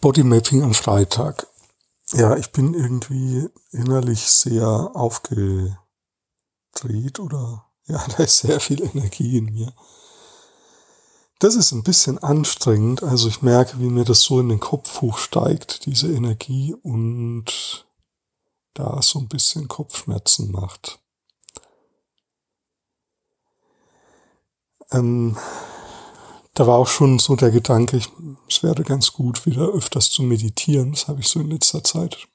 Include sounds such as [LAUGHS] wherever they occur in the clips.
Bodymapping am Freitag. Ja, ich bin irgendwie innerlich sehr aufgedreht oder ja, [LAUGHS] da ist sehr viel Energie in mir. Das ist ein bisschen anstrengend. Also ich merke, wie mir das so in den Kopf hochsteigt, diese Energie und da so ein bisschen Kopfschmerzen macht. Ähm, da war auch schon so der Gedanke, ich, es wäre ganz gut, wieder öfters zu meditieren. Das habe ich so in letzter Zeit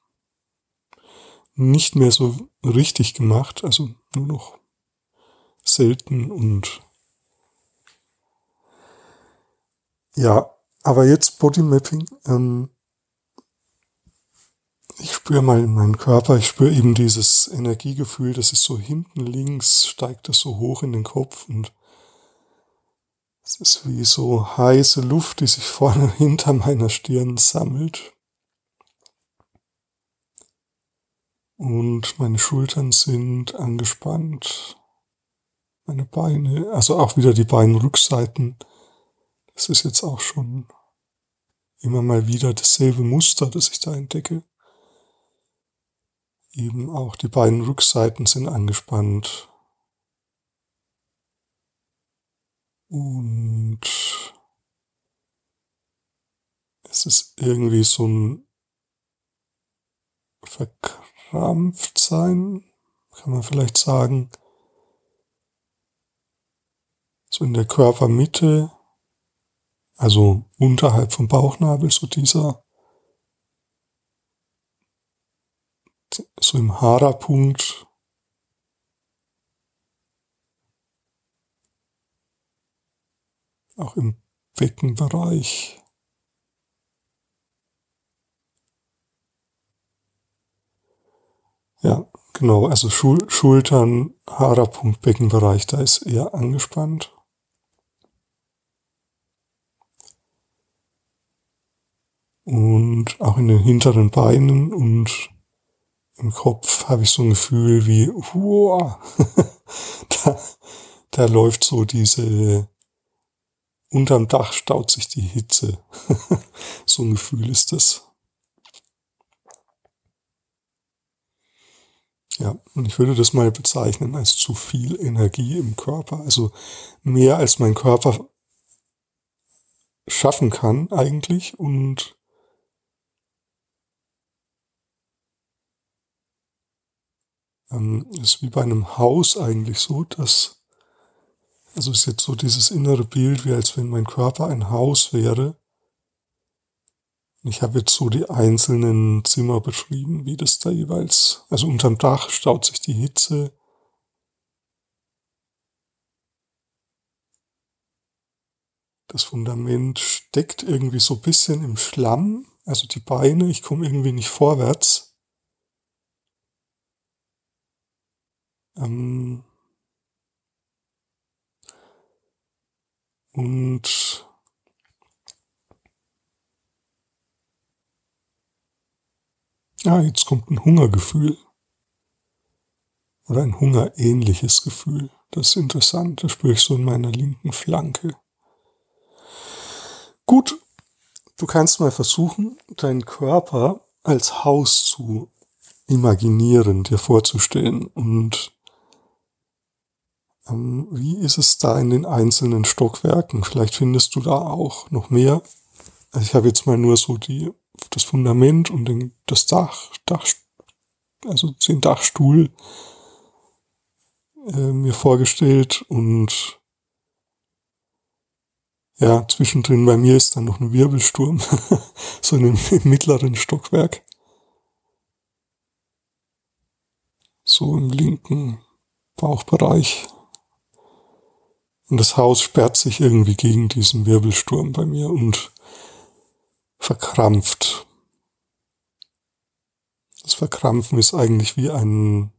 nicht mehr so richtig gemacht, also nur noch selten und ja, aber jetzt Bodymapping, ähm, ich spüre mal in meinen Körper, ich spüre eben dieses Energiegefühl, das ist so hinten links, steigt das so hoch in den Kopf und es ist wie so heiße Luft, die sich vorne [LAUGHS] hinter meiner Stirn sammelt. Und meine Schultern sind angespannt. Meine Beine, also auch wieder die Beinrückseiten. Das ist jetzt auch schon immer mal wieder dasselbe Muster, das ich da entdecke. Eben auch die beiden Rückseiten sind angespannt. Und es ist irgendwie so ein verkrampft sein, kann man vielleicht sagen. So in der Körpermitte, also unterhalb vom Bauchnabel, so dieser, so im Hara-Punkt, auch im Beckenbereich. Ja, genau, also Schul Schultern, Haarerpunkt, Beckenbereich, da ist eher angespannt. Und auch in den hinteren Beinen und im Kopf habe ich so ein Gefühl wie, wow, [LAUGHS] da, da läuft so diese unterm Dach staut sich die Hitze. [LAUGHS] so ein Gefühl ist das. Ja, und ich würde das mal bezeichnen als zu viel Energie im Körper. Also mehr als mein Körper schaffen kann eigentlich und ähm, ist wie bei einem Haus eigentlich so, dass also ist jetzt so dieses innere Bild, wie als wenn mein Körper ein Haus wäre. Ich habe jetzt so die einzelnen Zimmer beschrieben, wie das da jeweils, also unterm Dach staut sich die Hitze. Das Fundament steckt irgendwie so ein bisschen im Schlamm, also die Beine, ich komme irgendwie nicht vorwärts. Ähm, Und ja, jetzt kommt ein Hungergefühl. Oder ein hungerähnliches Gefühl. Das ist interessant. Das spüre ich so in meiner linken Flanke. Gut, du kannst mal versuchen, deinen Körper als Haus zu imaginieren, dir vorzustellen und wie ist es da in den einzelnen Stockwerken? Vielleicht findest du da auch noch mehr. Also ich habe jetzt mal nur so die, das Fundament und den, das Dach, Dach, also den Dachstuhl äh, mir vorgestellt und ja, zwischendrin bei mir ist dann noch ein Wirbelsturm, [LAUGHS] so in im mittleren Stockwerk. So im linken Bauchbereich. Und das Haus sperrt sich irgendwie gegen diesen Wirbelsturm bei mir und verkrampft. Das Verkrampfen ist eigentlich wie ein,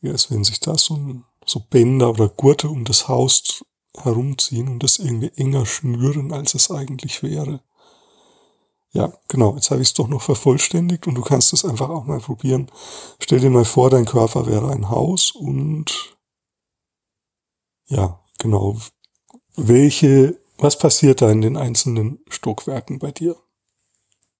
wie als wenn sich da so, so Bänder oder Gurte um das Haus herumziehen und das irgendwie enger schnüren, als es eigentlich wäre. Ja, genau, jetzt habe ich es doch noch vervollständigt und du kannst es einfach auch mal probieren. Stell dir mal vor, dein Körper wäre ein Haus und ja, genau. Welche, was passiert da in den einzelnen Stockwerken bei dir?